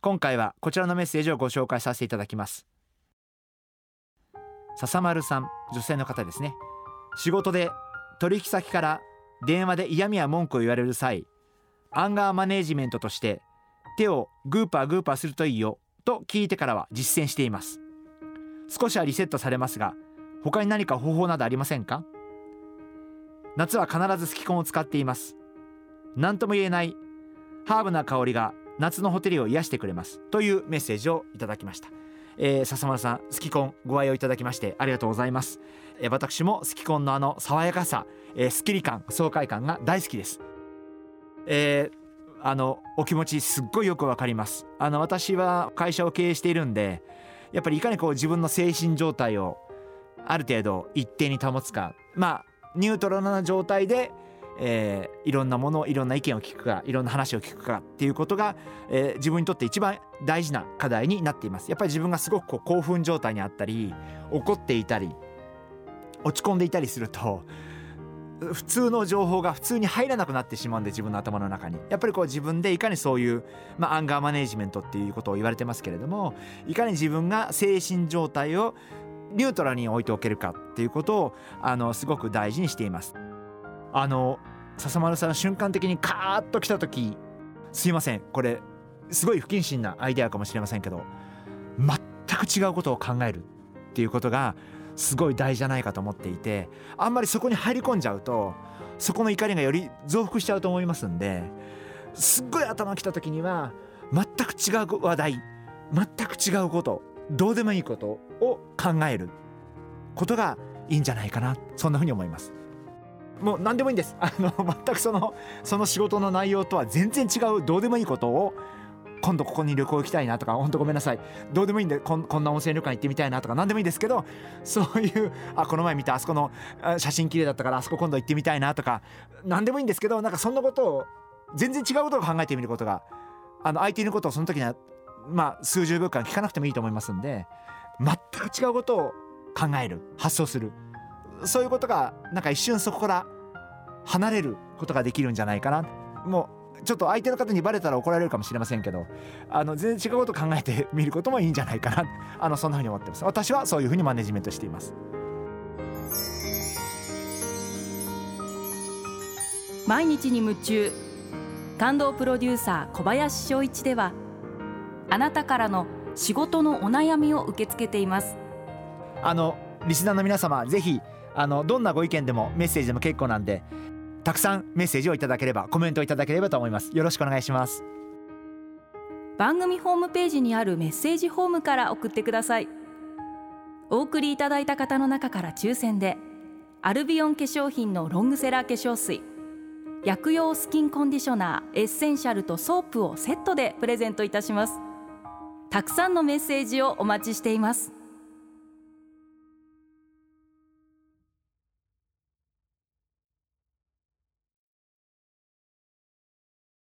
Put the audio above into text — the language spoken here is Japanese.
今回はこちらのメッセージをご紹介させていただきます。笹丸さん女性の方ですね。仕事で取引先から電話で嫌味や文句を言われる際アンガーマネージメントとして手をグーパーグーパーするといいよと聞いてからは実践しています。少しはリセットされますが他に何か方法などありませんか？夏は必ずスキコンを使っています。何とも言えないハーブな香りが夏のホテルを癒してくれます。というメッセージをいただきました。えー、笹丸さんスキコンご愛用いただきましてありがとうございます、えー、私もスキコンのあの爽やかさ、えー、スッキリ感爽快感が大好きです、えー、あのお気持ちすっごいよくわかります。あの私は会社を経営しているんでやっぱりいかにこう自分の精神状態をある程度一定に保つか。まあニュートラルな状態でえー、いろんなものいろんな意見を聞くかいろんな話を聞くかっていうことが、えー、自分にとって一番大事な課題になっていますやっぱり自分がすごくこう興奮状態にあったり怒っていたり落ち込んでいたりすると普通の情報が普通に入らなくなってしまうんで自分の頭の中にやっぱりこう自分でいかにそういう、まあ、アンガーマネージメントっていうことを言われてますけれどもいかに自分が精神状態をニュートラルに置いておけるかっていうことをあのすごく大事にしています。あの笹丸さん瞬間的にカーッと来た時すいませんこれすごい不謹慎なアイデアかもしれませんけど全く違うことを考えるっていうことがすごい大事じゃないかと思っていてあんまりそこに入り込んじゃうとそこの怒りがより増幅しちゃうと思いますんですっごい頭きた時には全く違う話題全く違うことどうでもいいことを考えることがいいんじゃないかなそんなふうに思います。もう何でもいいんです。あの全くそのその仕事の内容とは全然違うどうでもいいことを今度ここに旅行行きたいなとか本当ごめんなさい。どうでもいいんでこんこんな温泉旅館行ってみたいなとか何でもいいんですけど そういうあこの前見たあそこの写真綺麗だったからあそこ今度行ってみたいなとか何でもいいんですけどなんかそんなことを全然違うことを考えてみることがあの相手のことをその時にはまあ数十秒間聞かなくてもいいと思いますんで全く違うことを考える発想する。そういうことがなんか一瞬そこから離れることができるんじゃないかな。もうちょっと相手の方にバレたら怒られるかもしれませんけどあの全然違うこと考えてみることもいいんじゃないかな。あのそんなふうに思ってます。私はそういうふうにマネジメントしています。毎日に夢中感動プロデューサー小林翔一ではあなたからの仕事のお悩みを受け付けています。あのリスナーの皆様ぜひあのどんなご意見でもメッセージでも結構なんでたくさんメッセージをいただければコメントいただければと思います。よろしくお願いします。番組ホームページにあるメッセージホームから送ってください。お送りいただいた方の中から抽選でアルビオン化粧品のロングセラー化粧水薬用スキンコンディショナーエッセンシャルとソープをセットでプレゼントいたします。たくさんのメッセージをお待ちしています。